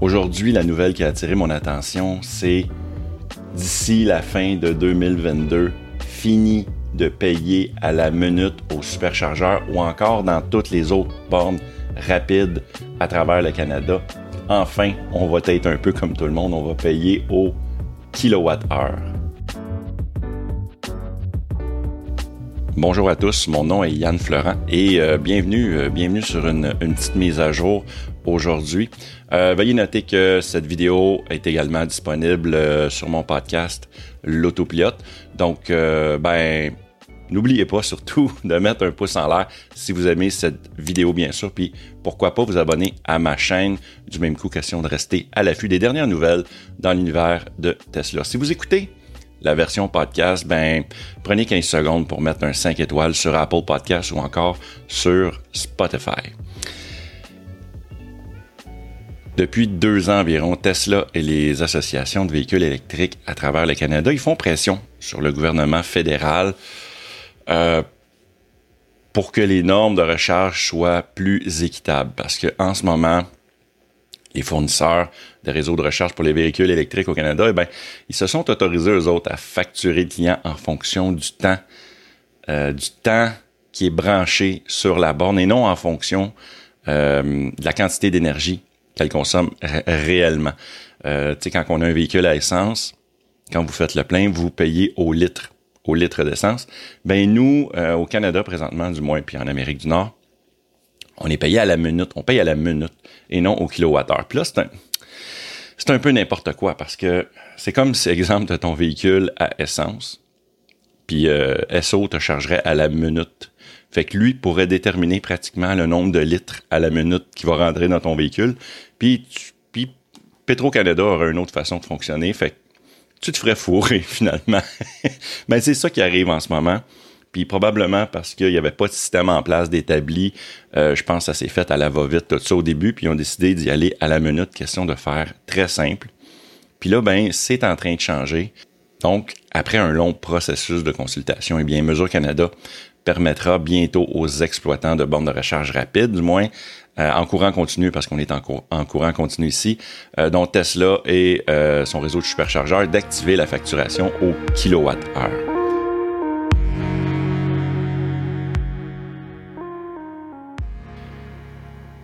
Aujourd'hui, la nouvelle qui a attiré mon attention, c'est d'ici la fin de 2022, fini de payer à la minute au superchargeur ou encore dans toutes les autres bornes rapides à travers le Canada. Enfin, on va être un peu comme tout le monde, on va payer au kilowatt-heure. Bonjour à tous, mon nom est Yann Florent et euh, bienvenue, euh, bienvenue sur une, petite mise à jour aujourd'hui. Euh, veuillez noter que cette vidéo est également disponible sur mon podcast L'Autopilote. Donc, ben, n'oubliez pas surtout de mettre un pouce en l'air si vous aimez cette vidéo, bien sûr. Puis, pourquoi pas vous abonner à ma chaîne. Du même coup, question de rester à l'affût des dernières nouvelles dans l'univers de Tesla. Si vous écoutez la version podcast, ben, prenez 15 secondes pour mettre un 5 étoiles sur Apple Podcast ou encore sur Spotify. Depuis deux ans environ, Tesla et les associations de véhicules électriques à travers le Canada, ils font pression sur le gouvernement fédéral euh, pour que les normes de recharge soient plus équitables. Parce que en ce moment, les fournisseurs de réseaux de recharge pour les véhicules électriques au Canada, eh ben, ils se sont autorisés, eux autres, à facturer le client en fonction du temps, euh, du temps qui est branché sur la borne et non en fonction euh, de la quantité d'énergie qu'elle consomme réellement. Euh, tu sais, quand on a un véhicule à essence, quand vous faites le plein, vous payez au litre, au litre d'essence. Ben nous, euh, au Canada présentement, du moins, puis en Amérique du Nord, on est payé à la minute, on paye à la minute et non au kilowattheure. Puis là, c'est un, un peu n'importe quoi parce que c'est comme si, exemple, de ton véhicule à essence, puis euh, SO te chargerait à la minute. Fait que lui pourrait déterminer pratiquement le nombre de litres à la minute qui va rentrer dans ton véhicule. Puis, Petro-Canada aurait une autre façon de fonctionner. Fait que tu te ferais fourrer finalement. Mais c'est ça qui arrive en ce moment. Puis probablement parce qu'il n'y avait pas de système en place d'établi. Euh, je pense que ça s'est fait à la va-vite, tout ça au début, puis ils ont décidé d'y aller à la minute, question de faire très simple. Puis là, ben, c'est en train de changer. Donc, après un long processus de consultation, eh bien, Mesure Canada permettra bientôt aux exploitants de bornes de recharge rapide, du moins euh, en courant continu, parce qu'on est en, en, courant continu ici, euh, dont Tesla et son réseau de superchargeurs, d'activer la facturation au kilowatt-heure.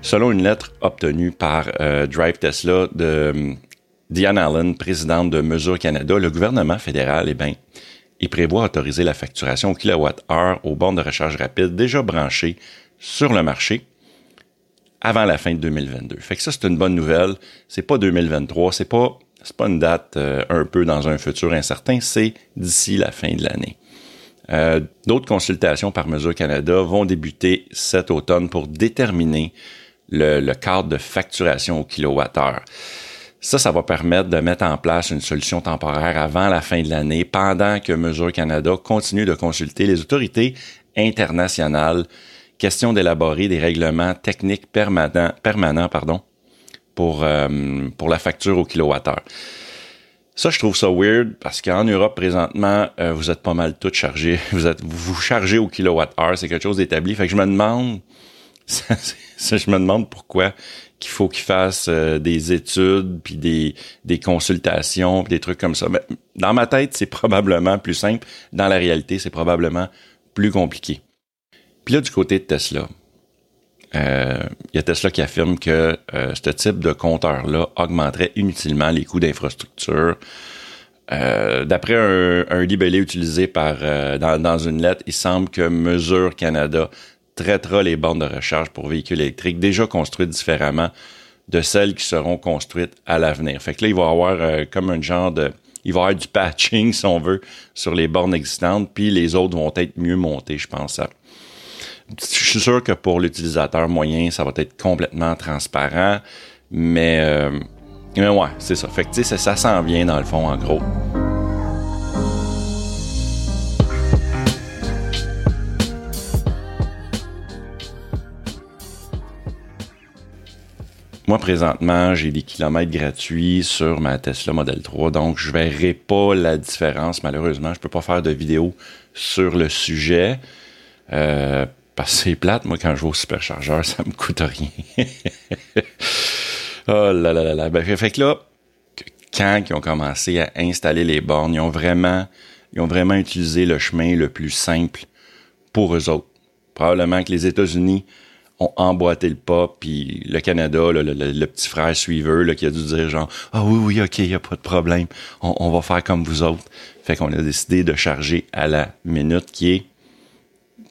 Selon une lettre obtenue par euh, Drive Tesla de euh, Diane Allen, présidente de Mesure Canada, le gouvernement fédéral, eh bien, il prévoit autoriser la facturation au kilowatt-heure aux bornes de recharge rapide déjà branchées sur le marché avant la fin de 2022. Fait que ça, c'est une bonne nouvelle. C'est pas 2023, c'est pas, c'est pas une date euh, un peu dans un futur incertain, c'est d'ici la fin de l'année. D'autres consultations par Mesure Canada vont débuter cet automne pour déterminer le, cadre de facturation au kilowattheure. Ça, ça va permettre de mettre en place une solution temporaire avant la fin de l'année, pendant que Mesure Canada continue de consulter les autorités internationales, question d'élaborer des règlements techniques permanents, permanents pardon, pour, euh, pour la facture au kilowattheure. Ça, je trouve ça weird parce qu'en Europe, présentement, euh, vous êtes pas mal tout chargé. Vous êtes, vous, vous chargez au kilowattheure. C'est quelque chose d'établi. Fait que je me demande, je me demande pourquoi qu'il faut qu'il fasse euh, des études puis des, des consultations puis des trucs comme ça. Mais dans ma tête, c'est probablement plus simple. Dans la réalité, c'est probablement plus compliqué. Puis là, du côté de Tesla, euh, il y a Tesla qui affirme que euh, ce type de compteur-là augmenterait inutilement les coûts d'infrastructure. D'après un, un, libellé utilisé par dans, dans, une lettre, il semble que Mesure Canada traitera les bornes de recharge pour véhicules électriques déjà construites différemment de celles qui seront construites à l'avenir. Fait que là, il va y avoir euh, comme un genre de... Il va y avoir du patching, si on veut, sur les bornes existantes, puis les autres vont être mieux montées, je pense. Je suis sûr que pour l'utilisateur moyen, ça va être complètement transparent, mais, euh, mais ouais, c'est ça. Fait que, sais, ça s'en vient dans le fond, en gros. Moi, présentement, j'ai des kilomètres gratuits sur ma Tesla Model 3, donc je verrai pas la différence. Malheureusement, je peux pas faire de vidéo sur le sujet. Euh, parce que c'est plate, moi, quand je vais au superchargeur, ça me coûte rien. Oh là là là là. Ben, fait que là, quand ils ont commencé à installer les bornes, ils ont vraiment, ils ont vraiment utilisé le chemin le plus simple pour eux autres. Probablement que les États-Unis ont emboîté le pas, puis le Canada, le, petit frère suiveur là, qui a dû dire genre ah oui oui ok y a pas de problème, on, on va faire comme vous autres. Fait qu'on a décidé de charger à la minute, qui est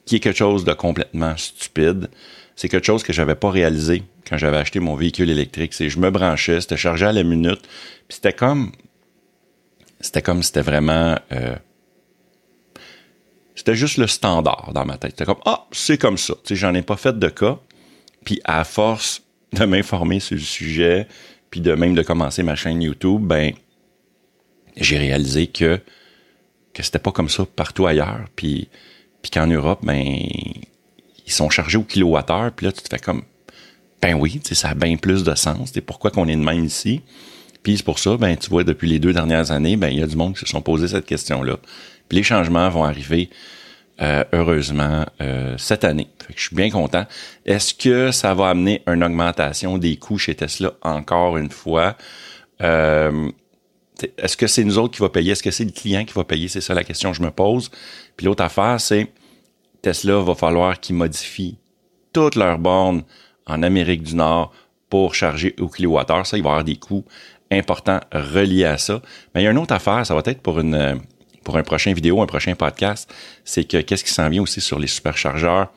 qui est quelque chose de complètement stupide. C'est quelque chose que j'avais pas réalisé quand j'avais acheté mon véhicule électrique. C'est je me branchais, c'était chargé à la minute, puis c'était comme c'était comme c'était vraiment euh, c'était juste le standard dans ma tête. C'était comme ah c'est comme ça. Tu sais, j'en ai pas fait de cas. Puis à force de m'informer sur le sujet, puis de même de commencer ma chaîne YouTube, ben j'ai réalisé que que c'était pas comme ça partout ailleurs. Puis puis qu'en Europe, ben ils sont chargés au kilowattheure. Puis là, tu te fais comme ben oui, ça a bien plus de sens. C'est pourquoi qu'on est de même ici? Puis c'est pour ça, ben tu vois, depuis les deux dernières années, ben il y a du monde qui se sont posé cette question-là. Puis les changements vont arriver euh, heureusement euh, cette année. Je suis bien content. Est-ce que ça va amener une augmentation des coûts chez Tesla encore une fois? Euh, est-ce que c'est nous autres qui va payer? Est-ce que c'est le client qui va payer? C'est ça la question que je me pose. Puis l'autre affaire, c'est Tesla va falloir qu'ils modifient toutes leurs bornes en Amérique du Nord pour charger au kilowattheure. Ça, il va y avoir des coûts importants reliés à ça. Mais il y a une autre affaire, ça va être pour une pour un prochain vidéo, un prochain podcast, c'est que qu'est-ce qui s'en vient aussi sur les superchargeurs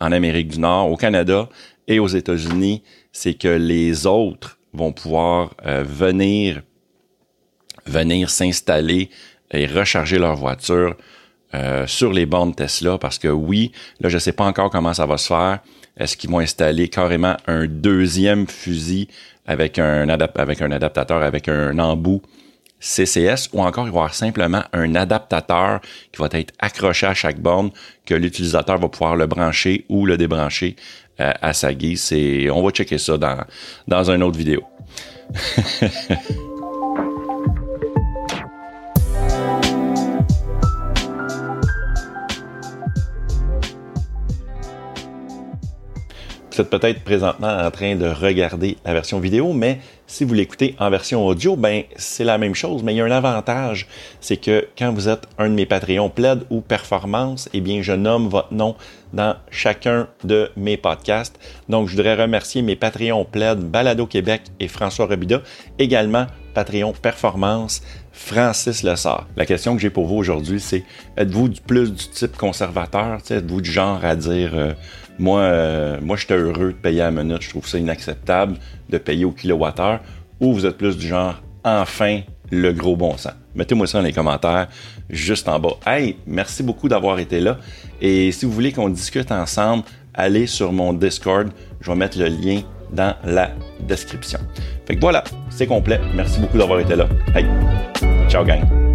en Amérique du Nord, au Canada et aux États-Unis, c'est que les autres vont pouvoir euh, venir venir s'installer et recharger leur voiture euh, sur les bornes Tesla parce que oui, là je sais pas encore comment ça va se faire. Est-ce qu'ils vont installer carrément un deuxième fusil avec un, avec un adaptateur, avec un embout CCS ou encore il va y avoir simplement un adaptateur qui va être accroché à chaque borne que l'utilisateur va pouvoir le brancher ou le débrancher euh, à sa guise. Et on va checker ça dans, dans une autre vidéo. Vous êtes peut-être présentement en train de regarder la version vidéo, mais si vous l'écoutez en version audio, ben c'est la même chose, mais il y a un avantage, c'est que quand vous êtes un de mes Patreons plaid ou performance, eh bien je nomme votre nom dans chacun de mes podcasts. Donc je voudrais remercier mes Patreons plaid Balado Québec et François Robida, également Patreon Performance Francis Lessard. La question que j'ai pour vous aujourd'hui, c'est êtes-vous plus du type conservateur, êtes-vous du genre à dire euh, moi, euh, moi, j'étais heureux de payer à la minute. Je trouve ça inacceptable de payer au kilowattheure. Ou vous êtes plus du genre, enfin, le gros bon sens? Mettez-moi ça dans les commentaires juste en bas. Hey, merci beaucoup d'avoir été là. Et si vous voulez qu'on discute ensemble, allez sur mon Discord. Je vais mettre le lien dans la description. Fait que voilà, c'est complet. Merci beaucoup d'avoir été là. Hey, ciao gang.